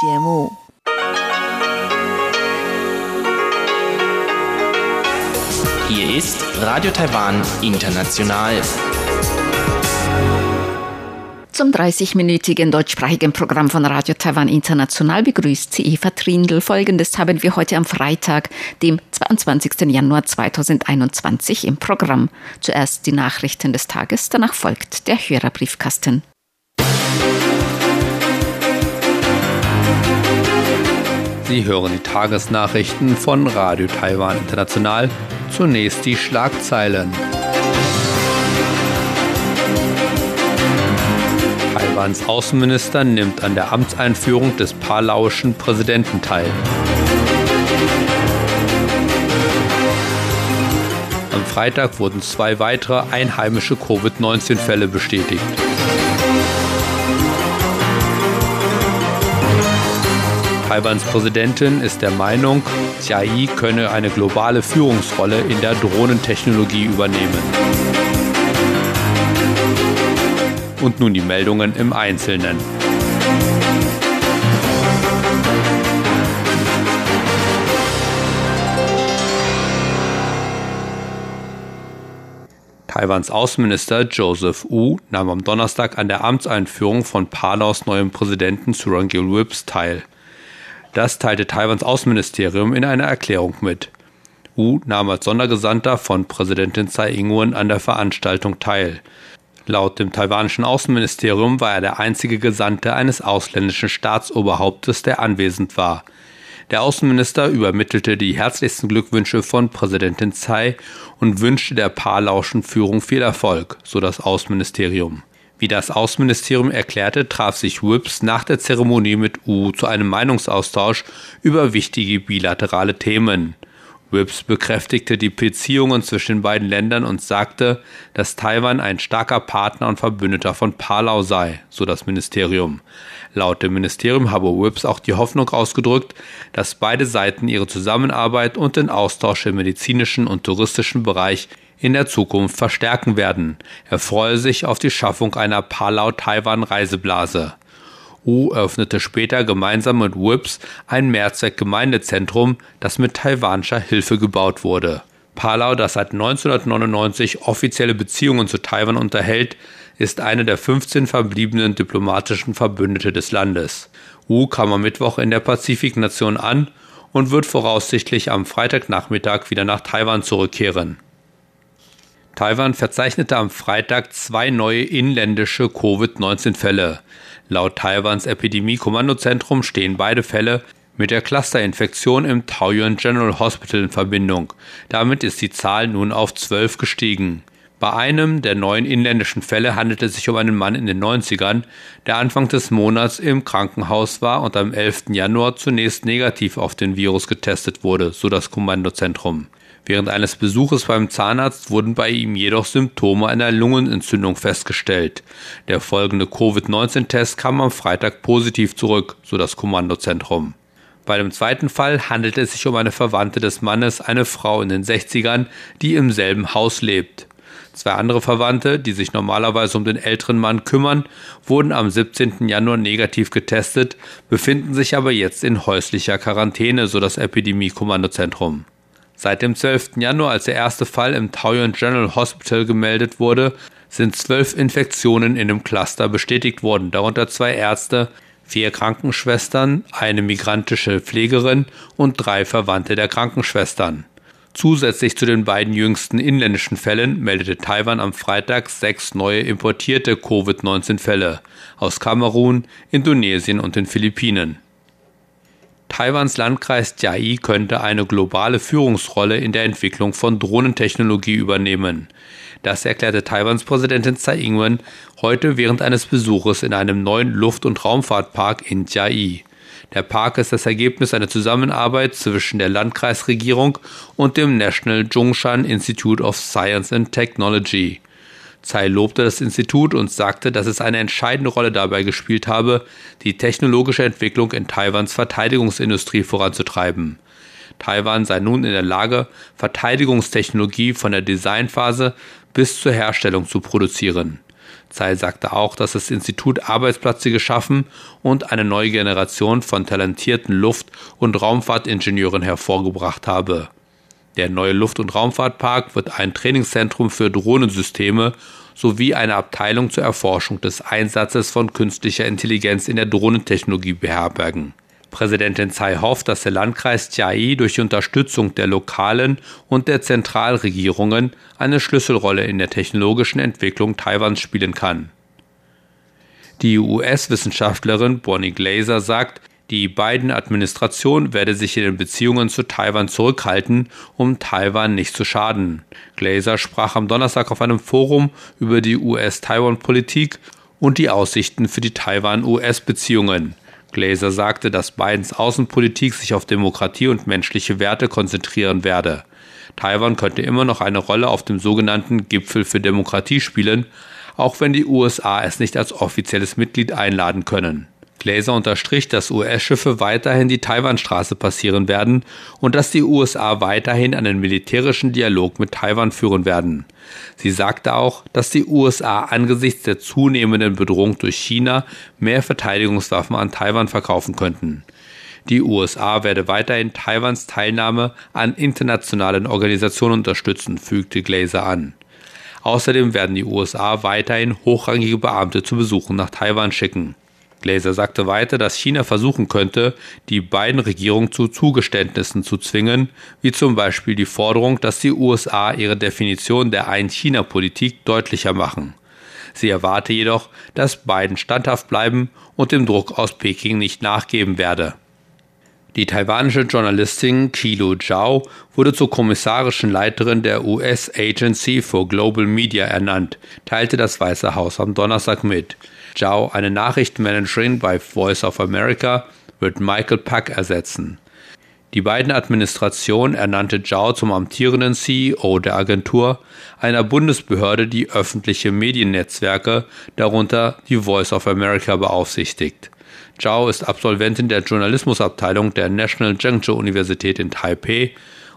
节目。Hier ist Radio Taiwan International. Zum 30-minütigen deutschsprachigen Programm von Radio Taiwan International begrüßt sie Eva Trindl. Folgendes haben wir heute am Freitag, dem 22. Januar 2021 im Programm. Zuerst die Nachrichten des Tages, danach folgt der Hörerbriefkasten. Sie hören die Tagesnachrichten von Radio Taiwan International. Zunächst die Schlagzeilen. Taiwans Außenminister nimmt an der Amtseinführung des palauischen Präsidenten teil. Am Freitag wurden zwei weitere einheimische Covid-19-Fälle bestätigt. Taiwans Präsidentin ist der Meinung, Jia Yi könne eine globale Führungsrolle in der Drohnentechnologie übernehmen. Und nun die Meldungen im Einzelnen. Taiwans Außenminister Joseph Wu nahm am Donnerstag an der Amtseinführung von Palaus neuem Präsidenten Surangil Whips teil. Das teilte Taiwans Außenministerium in einer Erklärung mit. Wu nahm als Sondergesandter von Präsidentin Tsai Ing-wen an der Veranstaltung teil. Laut dem taiwanischen Außenministerium war er der einzige Gesandte eines ausländischen Staatsoberhauptes, der anwesend war. Der Außenminister übermittelte die herzlichsten Glückwünsche von Präsidentin Tsai und wünschte der Paarlauschen Führung viel Erfolg, so das Außenministerium. Wie das Außenministerium erklärte, traf sich Whips nach der Zeremonie mit U zu einem Meinungsaustausch über wichtige bilaterale Themen. Whips bekräftigte die Beziehungen zwischen den beiden Ländern und sagte, dass Taiwan ein starker Partner und Verbündeter von Palau sei, so das Ministerium. Laut dem Ministerium habe Whips auch die Hoffnung ausgedrückt, dass beide Seiten ihre Zusammenarbeit und den Austausch im medizinischen und touristischen Bereich in der Zukunft verstärken werden. Er freue sich auf die Schaffung einer Palau-Taiwan-Reiseblase. U eröffnete später gemeinsam mit WIPS ein Mehrzweck-Gemeindezentrum, das mit taiwanischer Hilfe gebaut wurde. Palau, das seit 1999 offizielle Beziehungen zu Taiwan unterhält, ist eine der 15 verbliebenen diplomatischen Verbündete des Landes. U kam am Mittwoch in der Pazifiknation an und wird voraussichtlich am Freitagnachmittag wieder nach Taiwan zurückkehren. Taiwan verzeichnete am Freitag zwei neue inländische Covid-19-Fälle. Laut Taiwans Epidemie-Kommandozentrum stehen beide Fälle mit der Clusterinfektion im Taoyuan General Hospital in Verbindung. Damit ist die Zahl nun auf zwölf gestiegen. Bei einem der neuen inländischen Fälle handelt es sich um einen Mann in den 90ern, der Anfang des Monats im Krankenhaus war und am 11. Januar zunächst negativ auf den Virus getestet wurde, so das Kommandozentrum. Während eines Besuches beim Zahnarzt wurden bei ihm jedoch Symptome einer Lungenentzündung festgestellt. Der folgende Covid-19-Test kam am Freitag positiv zurück, so das Kommandozentrum. Bei dem zweiten Fall handelt es sich um eine Verwandte des Mannes, eine Frau in den 60ern, die im selben Haus lebt. Zwei andere Verwandte, die sich normalerweise um den älteren Mann kümmern, wurden am 17. Januar negativ getestet, befinden sich aber jetzt in häuslicher Quarantäne, so das Epidemie-Kommandozentrum. Seit dem 12. Januar, als der erste Fall im Taoyuan General Hospital gemeldet wurde, sind zwölf Infektionen in dem Cluster bestätigt worden, darunter zwei Ärzte, vier Krankenschwestern, eine migrantische Pflegerin und drei Verwandte der Krankenschwestern. Zusätzlich zu den beiden jüngsten inländischen Fällen meldete Taiwan am Freitag sechs neue importierte Covid-19-Fälle aus Kamerun, Indonesien und den Philippinen. Taiwans Landkreis Jiai könnte eine globale Führungsrolle in der Entwicklung von Drohnentechnologie übernehmen. Das erklärte Taiwans Präsidentin Tsai Ing-wen heute während eines Besuches in einem neuen Luft- und Raumfahrtpark in Jiai. Der Park ist das Ergebnis einer Zusammenarbeit zwischen der Landkreisregierung und dem National Zhongshan Institute of Science and Technology. Tsai lobte das Institut und sagte, dass es eine entscheidende Rolle dabei gespielt habe, die technologische Entwicklung in Taiwans Verteidigungsindustrie voranzutreiben. Taiwan sei nun in der Lage, Verteidigungstechnologie von der Designphase bis zur Herstellung zu produzieren. Tsai sagte auch, dass das Institut Arbeitsplätze geschaffen und eine neue Generation von talentierten Luft- und Raumfahrtingenieuren hervorgebracht habe. Der neue Luft- und Raumfahrtpark wird ein Trainingszentrum für Drohnensysteme sowie eine Abteilung zur Erforschung des Einsatzes von künstlicher Intelligenz in der Drohnentechnologie beherbergen. Präsidentin Tsai hofft, dass der Landkreis Chiayi durch die Unterstützung der lokalen und der Zentralregierungen eine Schlüsselrolle in der technologischen Entwicklung Taiwans spielen kann. Die US-Wissenschaftlerin Bonnie Glaser sagt, die Biden-Administration werde sich in den Beziehungen zu Taiwan zurückhalten, um Taiwan nicht zu schaden. Glaser sprach am Donnerstag auf einem Forum über die US-Taiwan-Politik und die Aussichten für die Taiwan-US-Beziehungen. Glaser sagte, dass Bidens Außenpolitik sich auf Demokratie und menschliche Werte konzentrieren werde. Taiwan könnte immer noch eine Rolle auf dem sogenannten Gipfel für Demokratie spielen, auch wenn die USA es nicht als offizielles Mitglied einladen können. Glaser unterstrich, dass US-Schiffe weiterhin die Taiwanstraße passieren werden und dass die USA weiterhin einen militärischen Dialog mit Taiwan führen werden. Sie sagte auch, dass die USA angesichts der zunehmenden Bedrohung durch China mehr Verteidigungswaffen an Taiwan verkaufen könnten. Die USA werde weiterhin Taiwans Teilnahme an internationalen Organisationen unterstützen, fügte Glaser an. Außerdem werden die USA weiterhin hochrangige Beamte zu Besuchen nach Taiwan schicken. Glaser sagte weiter, dass China versuchen könnte, die beiden Regierungen zu Zugeständnissen zu zwingen, wie zum Beispiel die Forderung, dass die USA ihre Definition der Ein-China-Politik deutlicher machen. Sie erwarte jedoch, dass Biden standhaft bleiben und dem Druck aus Peking nicht nachgeben werde. Die taiwanische Journalistin Kilo Zhao wurde zur kommissarischen Leiterin der US Agency for Global Media ernannt, teilte das Weiße Haus am Donnerstag mit. Zhao, eine Nachrichtenmanagerin bei Voice of America, wird Michael Pack ersetzen. Die beiden Administration ernannte Zhao zum amtierenden CEO der Agentur, einer Bundesbehörde, die öffentliche Mediennetzwerke, darunter die Voice of America, beaufsichtigt. Zhao ist Absolventin der Journalismusabteilung der National Zhengzhou Universität in Taipei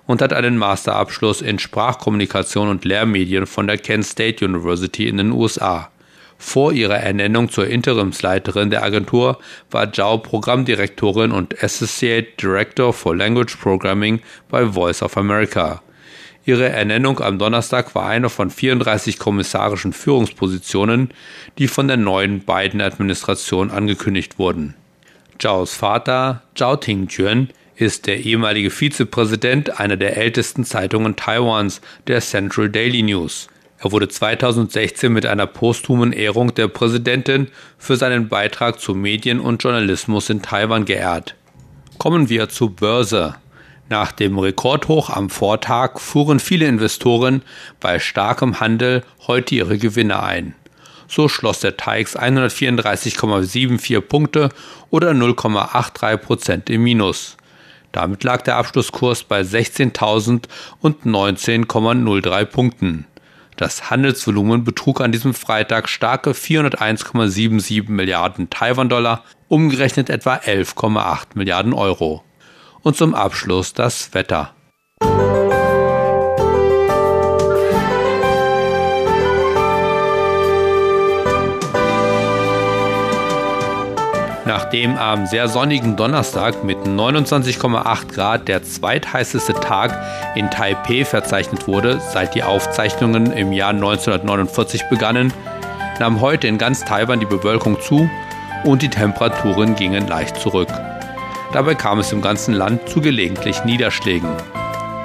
und hat einen Masterabschluss in Sprachkommunikation und Lehrmedien von der Kent State University in den USA. Vor ihrer Ernennung zur Interimsleiterin der Agentur war Zhao Programmdirektorin und Associate Director for Language Programming bei Voice of America. Ihre Ernennung am Donnerstag war eine von 34 kommissarischen Führungspositionen, die von der neuen Biden-Administration angekündigt wurden. Zhaos Vater, Zhao Tingjuan, ist der ehemalige Vizepräsident einer der ältesten Zeitungen Taiwans, der Central Daily News. Er wurde 2016 mit einer posthumen Ehrung der Präsidentin für seinen Beitrag zu Medien und Journalismus in Taiwan geehrt. Kommen wir zur Börse. Nach dem Rekordhoch am Vortag fuhren viele Investoren bei starkem Handel heute ihre Gewinne ein. So schloss der TAIX 134,74 Punkte oder 0,83 Prozent im Minus. Damit lag der Abschlusskurs bei 16.019,03 Punkten. Das Handelsvolumen betrug an diesem Freitag starke 401,77 Milliarden Taiwan-Dollar, umgerechnet etwa 11,8 Milliarden Euro. Und zum Abschluss das Wetter. Nachdem am sehr sonnigen Donnerstag mit 29,8 Grad der zweitheißeste Tag in Taipeh verzeichnet wurde, seit die Aufzeichnungen im Jahr 1949 begannen, nahm heute in ganz Taiwan die Bewölkung zu und die Temperaturen gingen leicht zurück. Dabei kam es im ganzen Land zu gelegentlich Niederschlägen.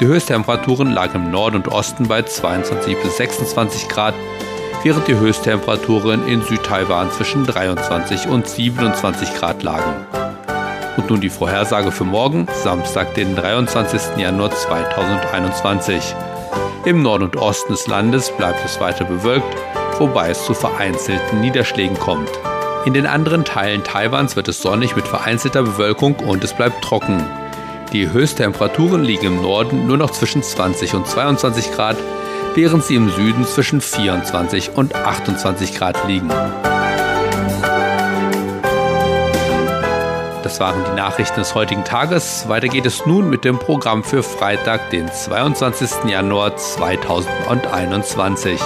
Die Höchsttemperaturen lagen im Norden und Osten bei 22 bis 26 Grad, während die Höchsttemperaturen in Südtaiwan zwischen 23 und 27 Grad lagen. Und nun die Vorhersage für morgen, Samstag, den 23. Januar 2021. Im Norden und Osten des Landes bleibt es weiter bewölkt, wobei es zu vereinzelten Niederschlägen kommt. In den anderen Teilen Taiwans wird es sonnig mit vereinzelter Bewölkung und es bleibt trocken. Die Höchsttemperaturen liegen im Norden nur noch zwischen 20 und 22 Grad, während sie im Süden zwischen 24 und 28 Grad liegen. Das waren die Nachrichten des heutigen Tages. Weiter geht es nun mit dem Programm für Freitag, den 22. Januar 2021.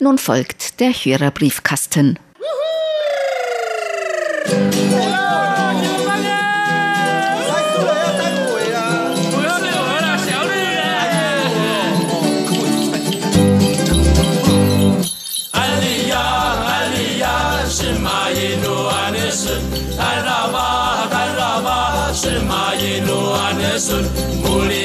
Nun folgt der Hörerbriefkasten. Sun, Taraba, Taraba, Shema Yelo Anesun, Muli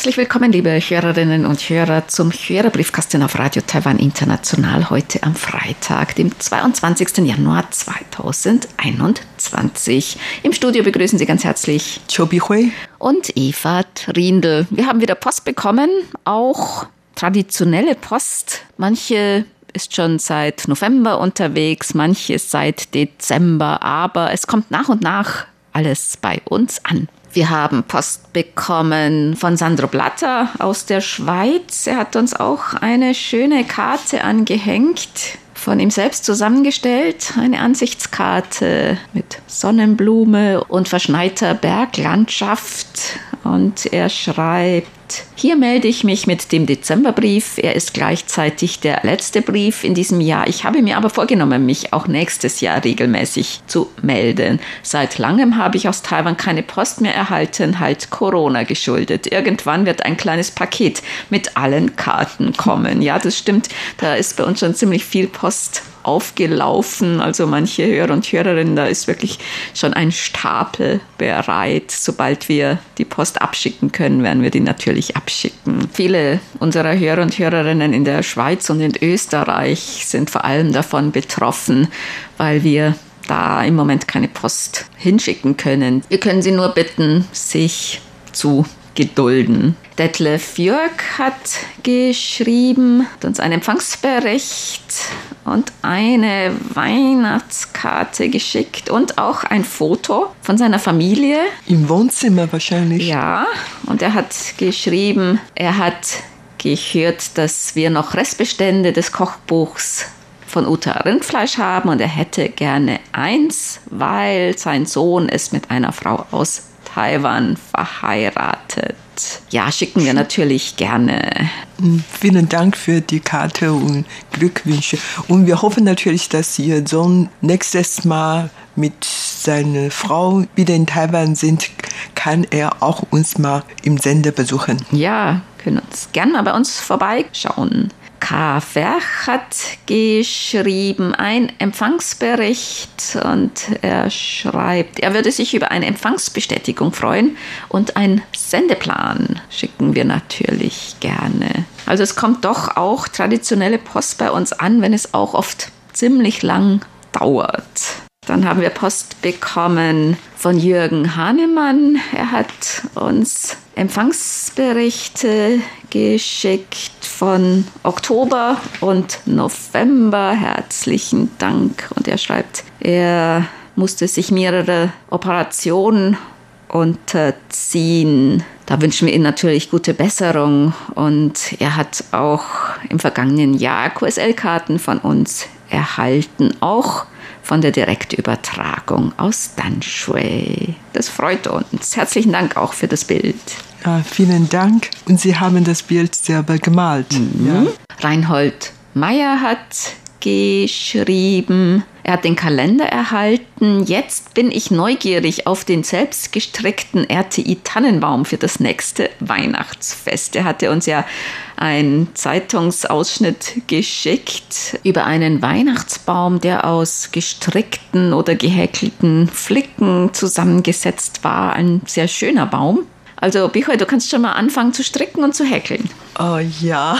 Herzlich willkommen, liebe Hörerinnen und Hörer, zum Hörerbriefkasten auf Radio Taiwan International heute am Freitag, dem 22. Januar 2021. Im Studio begrüßen Sie ganz herzlich Chobi Hui und Eva Trindl. Wir haben wieder Post bekommen, auch traditionelle Post. Manche ist schon seit November unterwegs, manche seit Dezember, aber es kommt nach und nach alles bei uns an. Wir haben Post bekommen von Sandro Blatter aus der Schweiz. Er hat uns auch eine schöne Karte angehängt, von ihm selbst zusammengestellt. Eine Ansichtskarte mit Sonnenblume und verschneiter Berglandschaft. Und er schreibt, hier melde ich mich mit dem Dezemberbrief. Er ist gleichzeitig der letzte Brief in diesem Jahr. Ich habe mir aber vorgenommen, mich auch nächstes Jahr regelmäßig zu melden. Seit langem habe ich aus Taiwan keine Post mehr erhalten, halt Corona geschuldet. Irgendwann wird ein kleines Paket mit allen Karten kommen. Ja, das stimmt. Da ist bei uns schon ziemlich viel Post aufgelaufen. Also manche Hörer und Hörerinnen, da ist wirklich schon ein Stapel bereit. Sobald wir die Post abschicken können, werden wir die natürlich abschicken. Viele unserer Hörer und Hörerinnen in der Schweiz und in Österreich sind vor allem davon betroffen, weil wir da im Moment keine Post hinschicken können. Wir können Sie nur bitten, sich zu gedulden. Detlef Jörg hat geschrieben, hat uns einen Empfangsbericht und eine Weihnachtskarte geschickt und auch ein Foto von seiner Familie. Im Wohnzimmer wahrscheinlich. Ja, und er hat geschrieben, er hat gehört, dass wir noch Restbestände des Kochbuchs von Uta Rindfleisch haben und er hätte gerne eins, weil sein Sohn ist mit einer Frau aus Taiwan verheiratet. Ja, schicken wir natürlich gerne. Vielen Dank für die Karte und Glückwünsche. Und wir hoffen natürlich, dass Ihr Sohn nächstes Mal mit seiner Frau wieder in Taiwan sind, kann er auch uns mal im Sender besuchen. Ja, können uns gerne mal bei uns vorbeischauen. K. Verch hat geschrieben, ein Empfangsbericht und er schreibt, er würde sich über eine Empfangsbestätigung freuen und einen Sendeplan schicken wir natürlich gerne. Also es kommt doch auch traditionelle Post bei uns an, wenn es auch oft ziemlich lang dauert. Dann haben wir Post bekommen von Jürgen Hahnemann. Er hat uns Empfangsberichte geschickt von Oktober und November. Herzlichen Dank. Und er schreibt, er musste sich mehrere Operationen unterziehen. Da wünschen wir ihm natürlich gute Besserung. Und er hat auch im vergangenen Jahr QSL-Karten von uns erhalten. Auch von der Direktübertragung aus Danshui. Das freut uns. Herzlichen Dank auch für das Bild. Ja, vielen Dank. Und Sie haben das Bild selber gemalt. Mhm. Ja. Reinhold Meyer hat geschrieben, er hat den Kalender erhalten. Jetzt bin ich neugierig auf den selbst gestrickten RTI-Tannenbaum für das nächste Weihnachtsfest. Er hatte uns ja einen Zeitungsausschnitt geschickt über einen Weihnachtsbaum, der aus gestrickten oder gehäkelten Flicken zusammengesetzt war. Ein sehr schöner Baum. Also, Bichoy, du kannst schon mal anfangen zu stricken und zu häkeln. Oh ja.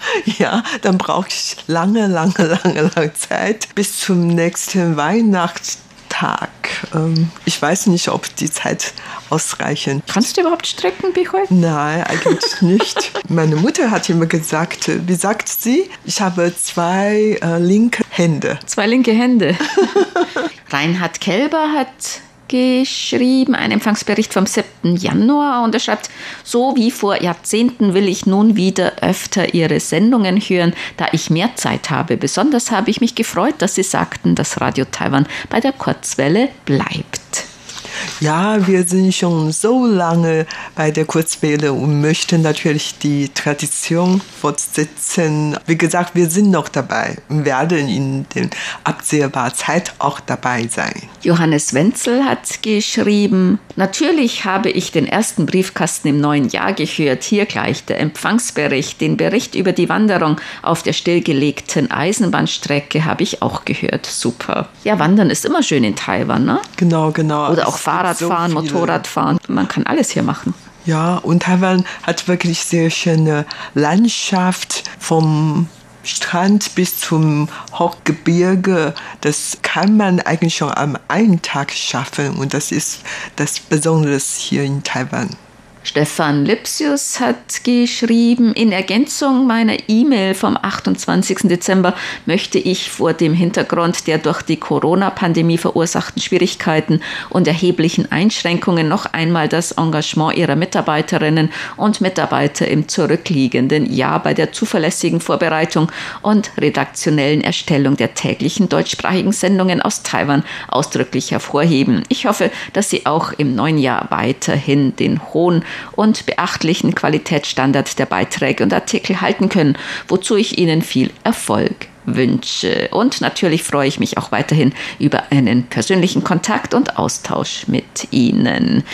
Ja, dann brauche ich lange, lange, lange, lange Zeit bis zum nächsten Weihnachtstag. Ähm, ich weiß nicht, ob die Zeit ausreichen. Kannst du überhaupt stricken, Bichoy? Nein, eigentlich nicht. Meine Mutter hat immer gesagt, wie sagt sie? Ich habe zwei äh, linke Hände. Zwei linke Hände. Reinhard Kelber hat geschrieben, ein Empfangsbericht vom 7. Januar und er schreibt, so wie vor Jahrzehnten will ich nun wieder öfter Ihre Sendungen hören, da ich mehr Zeit habe. Besonders habe ich mich gefreut, dass Sie sagten, dass Radio Taiwan bei der Kurzwelle bleibt. Ja, wir sind schon so lange bei der Kurzwelle und möchten natürlich die Tradition fortsetzen. Wie gesagt, wir sind noch dabei und werden in der absehbaren Zeit auch dabei sein. Johannes Wenzel hat geschrieben, natürlich habe ich den ersten Briefkasten im neuen Jahr gehört. Hier gleich der Empfangsbericht, den Bericht über die Wanderung auf der stillgelegten Eisenbahnstrecke habe ich auch gehört. Super. Ja, Wandern ist immer schön in Taiwan, ne? Genau, genau. Oder auch Fahrradfahren, so Motorradfahren. Man kann alles hier machen. Ja, und Taiwan hat wirklich sehr schöne Landschaft vom Strand bis zum Hochgebirge. Das kann man eigentlich schon am einen Tag schaffen und das ist das Besondere hier in Taiwan. Stefan Lipsius hat geschrieben, in Ergänzung meiner E-Mail vom 28. Dezember möchte ich vor dem Hintergrund der durch die Corona-Pandemie verursachten Schwierigkeiten und erheblichen Einschränkungen noch einmal das Engagement ihrer Mitarbeiterinnen und Mitarbeiter im zurückliegenden Jahr bei der zuverlässigen Vorbereitung und redaktionellen Erstellung der täglichen deutschsprachigen Sendungen aus Taiwan ausdrücklich hervorheben. Ich hoffe, dass Sie auch im neuen Jahr weiterhin den hohen und beachtlichen Qualitätsstandard der Beiträge und Artikel halten können, wozu ich Ihnen viel Erfolg wünsche. Und natürlich freue ich mich auch weiterhin über einen persönlichen Kontakt und Austausch mit Ihnen.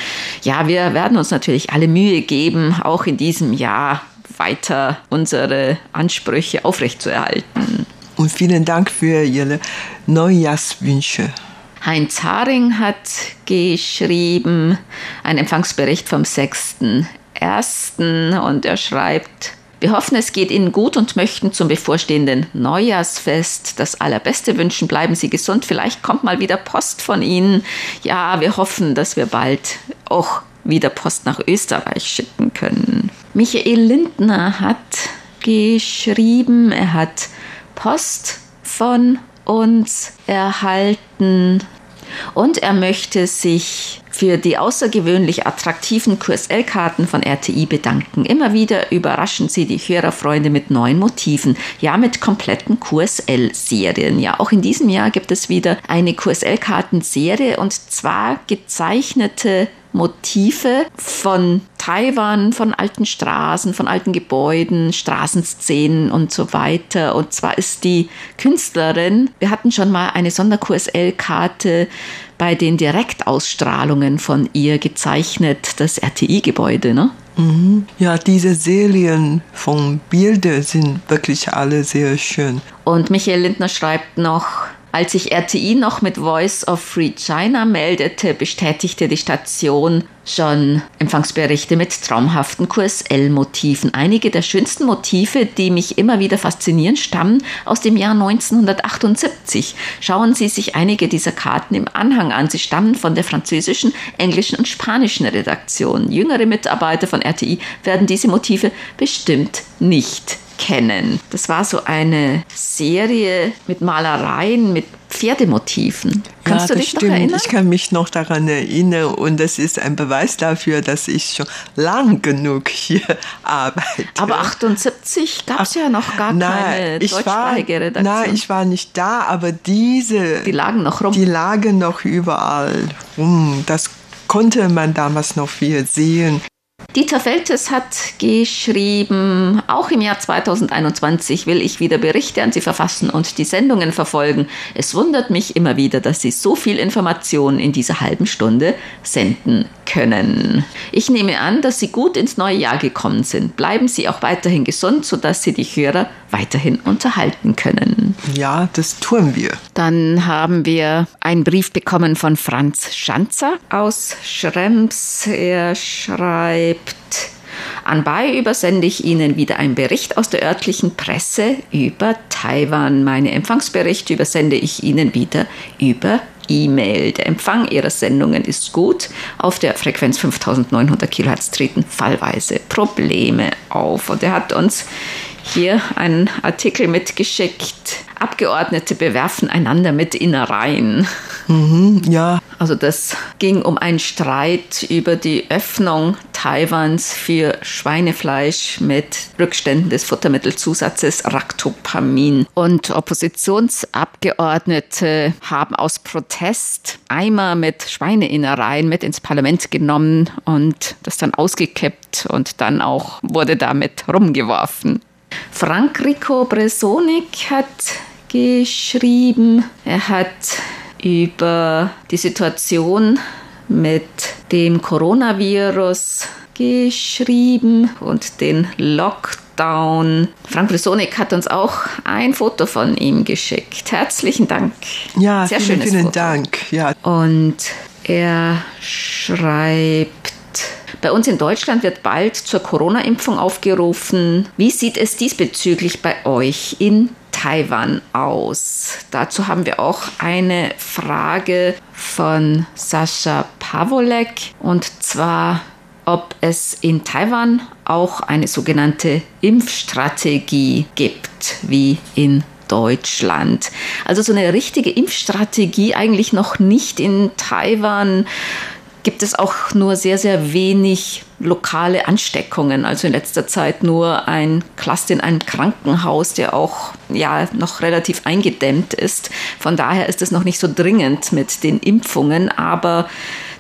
Ja, wir werden uns natürlich alle Mühe geben, auch in diesem Jahr weiter unsere Ansprüche aufrechtzuerhalten. Und vielen Dank für Ihre Neujahrswünsche. Heinz Haring hat geschrieben, ein Empfangsbericht vom 6.1. und er schreibt, wir hoffen, es geht Ihnen gut und möchten zum bevorstehenden Neujahrsfest das Allerbeste wünschen. Bleiben Sie gesund. Vielleicht kommt mal wieder Post von Ihnen. Ja, wir hoffen, dass wir bald auch wieder Post nach Österreich schicken können. Michael Lindner hat geschrieben, er hat Post von uns erhalten und er möchte sich für die außergewöhnlich attraktiven QSL-Karten von RTI bedanken. Immer wieder überraschen sie die Hörerfreunde mit neuen Motiven, ja mit kompletten QSL-Serien. Ja, auch in diesem Jahr gibt es wieder eine QSL-Kartenserie und zwar gezeichnete Motive von Taiwan, von alten Straßen, von alten Gebäuden, Straßenszenen und so weiter. Und zwar ist die Künstlerin, wir hatten schon mal eine Sonder-QSL-Karte bei den Direktausstrahlungen von ihr gezeichnet, das RTI-Gebäude, ne? Mhm. Ja, diese Serien von Bildern sind wirklich alle sehr schön. Und Michael Lindner schreibt noch, als sich RTI noch mit Voice of Free China meldete, bestätigte die Station schon Empfangsberichte mit traumhaften QSL-Motiven. Einige der schönsten Motive, die mich immer wieder faszinieren, stammen aus dem Jahr 1978. Schauen Sie sich einige dieser Karten im Anhang an. Sie stammen von der französischen, englischen und spanischen Redaktion. Jüngere Mitarbeiter von RTI werden diese Motive bestimmt nicht kennen. Das war so eine Serie mit Malereien, mit Pferdemotiven. Kannst ja, du dich stimmt. noch erinnern? Ich kann mich noch daran erinnern und das ist ein Beweis dafür, dass ich schon lang genug hier arbeite. Aber 78 gab es ja noch gar nein, keine deutschsprachige Redaktion. Nein, ich war nicht da, aber diese... Die lagen noch rum. Die lagen noch überall rum. Das konnte man damals noch viel sehen. Dieter Feltes hat geschrieben, auch im Jahr 2021 will ich wieder Berichte an Sie verfassen und die Sendungen verfolgen. Es wundert mich immer wieder, dass Sie so viel Information in dieser halben Stunde senden können. Ich nehme an, dass Sie gut ins neue Jahr gekommen sind. Bleiben Sie auch weiterhin gesund, sodass Sie die Hörer weiterhin unterhalten können. Ja, das tun wir. Dann haben wir einen Brief bekommen von Franz Schanzer aus Schrems. Er schreibt, Anbei übersende ich Ihnen wieder einen Bericht aus der örtlichen Presse über Taiwan. Meine Empfangsberichte übersende ich Ihnen wieder über E-Mail. Der Empfang Ihrer Sendungen ist gut. Auf der Frequenz 5900 kHz treten fallweise Probleme auf. Und er hat uns hier einen Artikel mitgeschickt. Abgeordnete bewerfen einander mit Innereien. Mhm, ja. Also das ging um einen Streit über die Öffnung Taiwans für Schweinefleisch mit Rückständen des Futtermittelzusatzes Ractopamin. Und Oppositionsabgeordnete haben aus Protest Eimer mit Schweineinnereien mit ins Parlament genommen und das dann ausgekippt und dann auch wurde damit rumgeworfen. Frank Rico Bresonik hat geschrieben. Er hat über die Situation mit dem Coronavirus geschrieben und den Lockdown. Frank Bresonik hat uns auch ein Foto von ihm geschickt. Herzlichen Dank. Ja, Sehr vielen, vielen Foto. Dank. Ja. Und er schreibt, bei uns in Deutschland wird bald zur Corona-Impfung aufgerufen. Wie sieht es diesbezüglich bei euch in Taiwan aus? Dazu haben wir auch eine Frage von Sascha Pavolek und zwar, ob es in Taiwan auch eine sogenannte Impfstrategie gibt, wie in Deutschland. Also so eine richtige Impfstrategie eigentlich noch nicht in Taiwan gibt es auch nur sehr, sehr wenig lokale Ansteckungen. Also in letzter Zeit nur ein Cluster in einem Krankenhaus, der auch ja noch relativ eingedämmt ist. Von daher ist es noch nicht so dringend mit den Impfungen, aber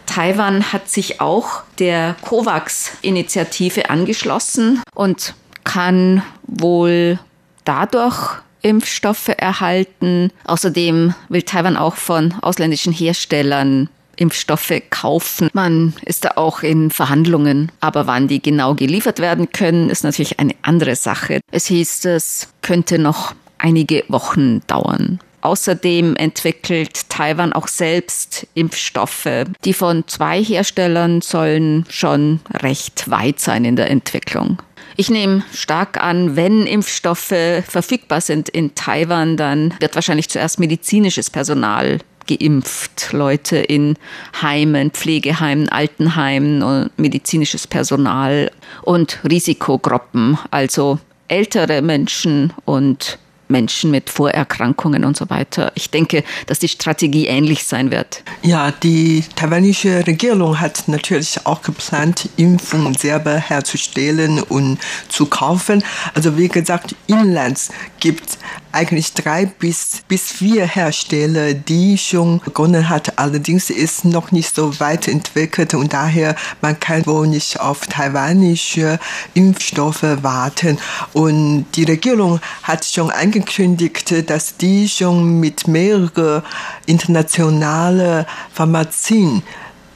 Taiwan hat sich auch der COVAX-Initiative angeschlossen und kann wohl dadurch Impfstoffe erhalten. Außerdem will Taiwan auch von ausländischen Herstellern Impfstoffe kaufen. Man ist da auch in Verhandlungen. Aber wann die genau geliefert werden können, ist natürlich eine andere Sache. Es hieß, es könnte noch einige Wochen dauern. Außerdem entwickelt Taiwan auch selbst Impfstoffe. Die von zwei Herstellern sollen schon recht weit sein in der Entwicklung. Ich nehme stark an, wenn Impfstoffe verfügbar sind in Taiwan, dann wird wahrscheinlich zuerst medizinisches Personal geimpft. Leute in Heimen, Pflegeheimen, Altenheimen und medizinisches Personal und Risikogruppen, also ältere Menschen und Menschen mit Vorerkrankungen und so weiter. Ich denke, dass die Strategie ähnlich sein wird. Ja, die taiwanische Regierung hat natürlich auch geplant, Impfungen selber herzustellen und zu kaufen. Also wie gesagt, inlands gibt es eigentlich drei bis, bis vier Hersteller, die schon begonnen hat. Allerdings ist noch nicht so weit entwickelt und daher man kann wohl nicht auf taiwanische Impfstoffe warten. Und die Regierung hat schon angekündigt, dass die schon mit mehreren internationalen Pharmazien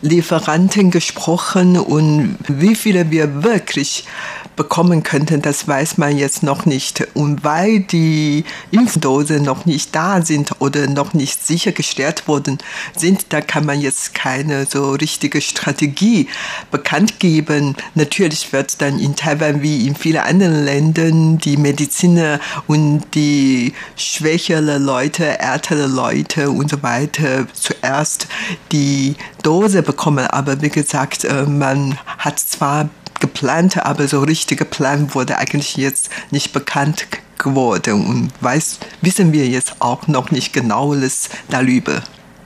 Lieferanten gesprochen und wie viele wir wirklich bekommen könnten, das weiß man jetzt noch nicht. Und weil die Impfdosen noch nicht da sind oder noch nicht sichergestellt worden sind, da kann man jetzt keine so richtige Strategie bekannt geben. Natürlich wird dann in Taiwan wie in vielen anderen Ländern die Mediziner und die schwächere Leute, ältere Leute und so weiter zuerst die Dose bekommen. Aber wie gesagt, äh, man hat zwar geplante, aber so richtige Plan wurde eigentlich jetzt nicht bekannt geworden und weiß, wissen wir jetzt auch noch nicht genaues darüber.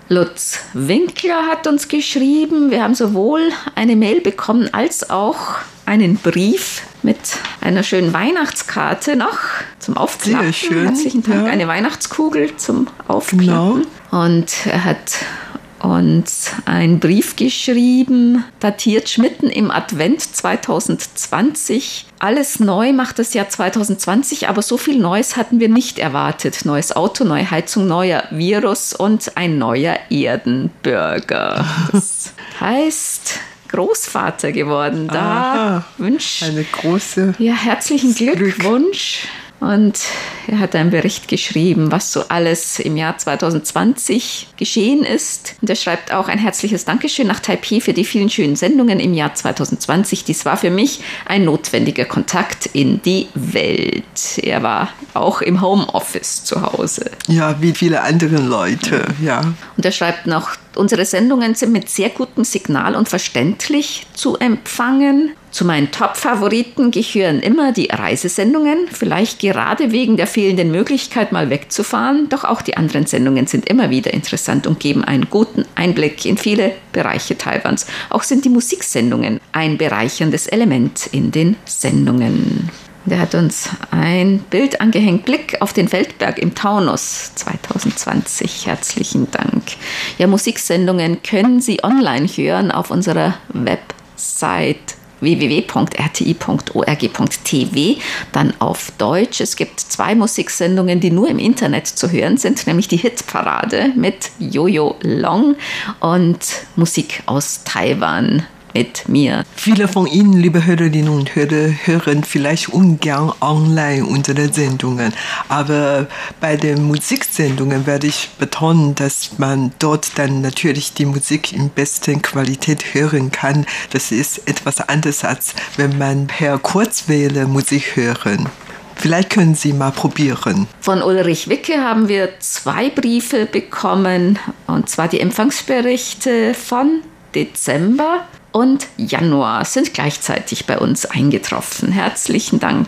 Lutz Winkler hat uns geschrieben, wir haben sowohl eine Mail bekommen als auch einen Brief mit einer schönen Weihnachtskarte noch zum Aufklappen. Sehr schön. Herzlichen Dank. Ja. Eine Weihnachtskugel zum Aufklappen. Genau. Und er hat uns einen Brief geschrieben, datiert mitten im Advent 2020. Alles neu macht das Jahr 2020, aber so viel Neues hatten wir nicht erwartet. Neues Auto, neue Heizung, neuer Virus und ein neuer Erdenbürger. Das heißt, Großvater geworden. Da wünsche eine große ja herzlichen Glückwunsch. Glück. Und er hat einen Bericht geschrieben, was so alles im Jahr 2020 geschehen ist. Und er schreibt auch ein herzliches Dankeschön nach Taipei für die vielen schönen Sendungen im Jahr 2020. Dies war für mich ein notwendiger Kontakt in die Welt. Er war auch im Homeoffice zu Hause. Ja, wie viele andere Leute, ja. Und er schreibt noch, unsere Sendungen sind mit sehr gutem Signal und verständlich zu empfangen. Zu meinen Top-Favoriten gehören immer die Reisesendungen, vielleicht gerade wegen der fehlenden Möglichkeit, mal wegzufahren. Doch auch die anderen Sendungen sind immer wieder interessant und geben einen guten Einblick in viele Bereiche Taiwans. Auch sind die Musiksendungen ein bereicherndes Element in den Sendungen. Der hat uns ein Bild angehängt, Blick auf den Feldberg im Taunus 2020. Herzlichen Dank. Ja, Musiksendungen können Sie online hören auf unserer Website www.rti.org.tv, dann auf Deutsch. Es gibt zwei Musiksendungen, die nur im Internet zu hören sind, nämlich die Hitparade mit Jojo Long und Musik aus Taiwan mit mir. Viele von Ihnen, liebe Hörerinnen und Hörer, hören vielleicht ungern online unsere Sendungen. Aber bei den Musiksendungen werde ich betonen, dass man dort dann natürlich die Musik in bester Qualität hören kann. Das ist etwas anderes, als wenn man per Kurzwähler Musik hören. Vielleicht können Sie mal probieren. Von Ulrich Wicke haben wir zwei Briefe bekommen, und zwar die Empfangsberichte von Dezember und Januar sind gleichzeitig bei uns eingetroffen. Herzlichen Dank.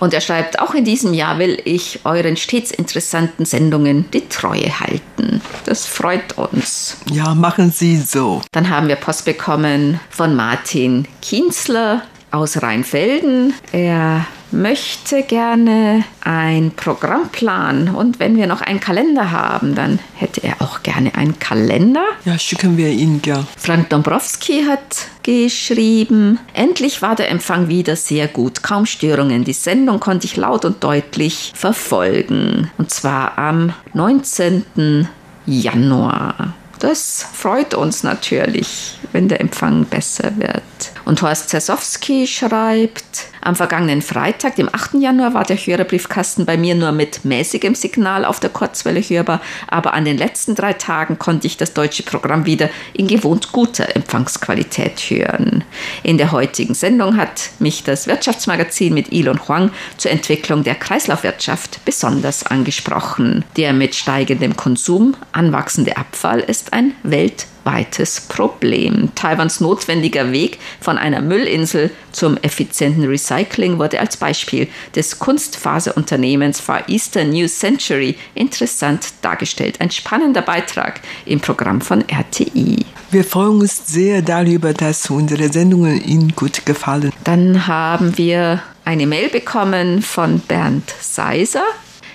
Und er schreibt, auch in diesem Jahr will ich euren stets interessanten Sendungen die Treue halten. Das freut uns. Ja, machen Sie so. Dann haben wir Post bekommen von Martin Kienzler aus Rheinfelden. Er möchte gerne ein Programmplan und wenn wir noch einen Kalender haben, dann hätte er auch gerne einen Kalender. Ja, schicken wir ihn gern. Frank Dombrowski hat geschrieben, endlich war der Empfang wieder sehr gut, kaum Störungen. Die Sendung konnte ich laut und deutlich verfolgen. Und zwar am 19. Januar. Das freut uns natürlich, wenn der Empfang besser wird. Und Horst Zersowski schreibt, am vergangenen Freitag, dem 8. Januar, war der Hörerbriefkasten bei mir nur mit mäßigem Signal auf der Kurzwelle hörbar, aber an den letzten drei Tagen konnte ich das deutsche Programm wieder in gewohnt guter Empfangsqualität hören. In der heutigen Sendung hat mich das Wirtschaftsmagazin mit Elon Huang zur Entwicklung der Kreislaufwirtschaft besonders angesprochen. Der mit steigendem Konsum anwachsende Abfall ist ein weltweit weites Problem. Taiwans notwendiger Weg von einer Müllinsel zum effizienten Recycling wurde als Beispiel des Kunstfaserunternehmens Far Eastern New Century interessant dargestellt. Ein spannender Beitrag im Programm von RTI. Wir freuen uns sehr darüber, dass unsere Sendungen Ihnen gut gefallen. Dann haben wir eine Mail bekommen von Bernd Seiser.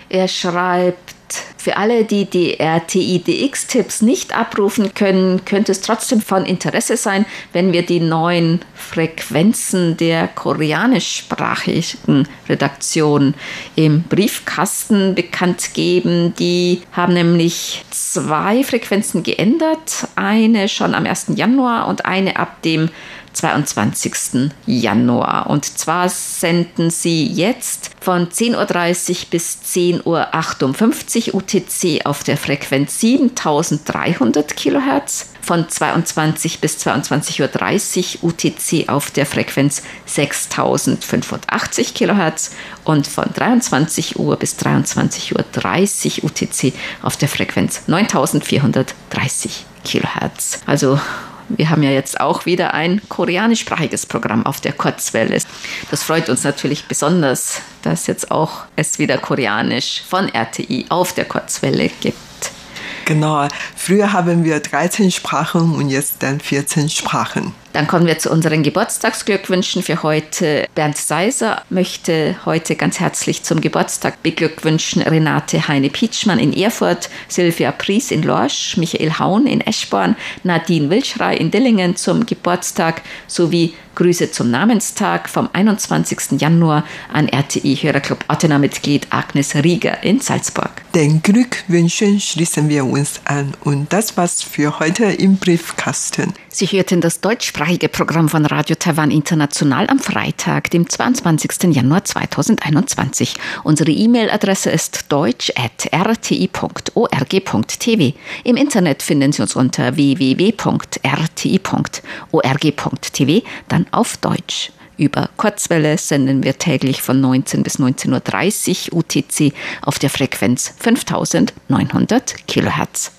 Er schreibt, für alle, die die RTI-DX-Tipps nicht abrufen können, könnte es trotzdem von Interesse sein, wenn wir die neuen Frequenzen der koreanischsprachigen Redaktion im Briefkasten bekannt geben. Die haben nämlich zwei Frequenzen geändert, eine schon am 1. Januar und eine ab dem 22. Januar. Und zwar senden sie jetzt von 10.30 Uhr bis 10.58 Uhr UTC auf der Frequenz 7300 kHz, von 22 bis 22.30 Uhr UTC auf der Frequenz 6085 kHz und von 23 Uhr bis 23.30 Uhr UTC auf der Frequenz 9430 kHz. Also wir haben ja jetzt auch wieder ein koreanischsprachiges Programm auf der Kurzwelle. Das freut uns natürlich besonders, dass jetzt auch es wieder koreanisch von RTI auf der Kurzwelle gibt. Genau. Früher haben wir 13 Sprachen und jetzt dann 14 Sprachen. Dann kommen wir zu unseren Geburtstagsglückwünschen für heute. Bernd Seiser möchte heute ganz herzlich zum Geburtstag beglückwünschen Renate Heine-Pietschmann in Erfurt, Silvia Pries in Lorsch, Michael Haun in Eschborn, Nadine Wilschrei in Dillingen zum Geburtstag sowie Grüße zum Namenstag vom 21. Januar an RTI-Hörerclub Ottener-Mitglied Agnes Rieger in Salzburg. Den Glückwünschen schließen wir uns an und das war's für heute im Briefkasten. Sie hörten das deutschsprachige Programm von Radio Taiwan International am Freitag, dem 22. Januar 2021. Unsere E-Mail-Adresse ist deutsch.rti.org.tv. Im Internet finden Sie uns unter www.rti.org.tv, dann auf Deutsch. Über Kurzwelle senden wir täglich von 19 bis 19.30 Uhr UTC auf der Frequenz 5900 Kilohertz.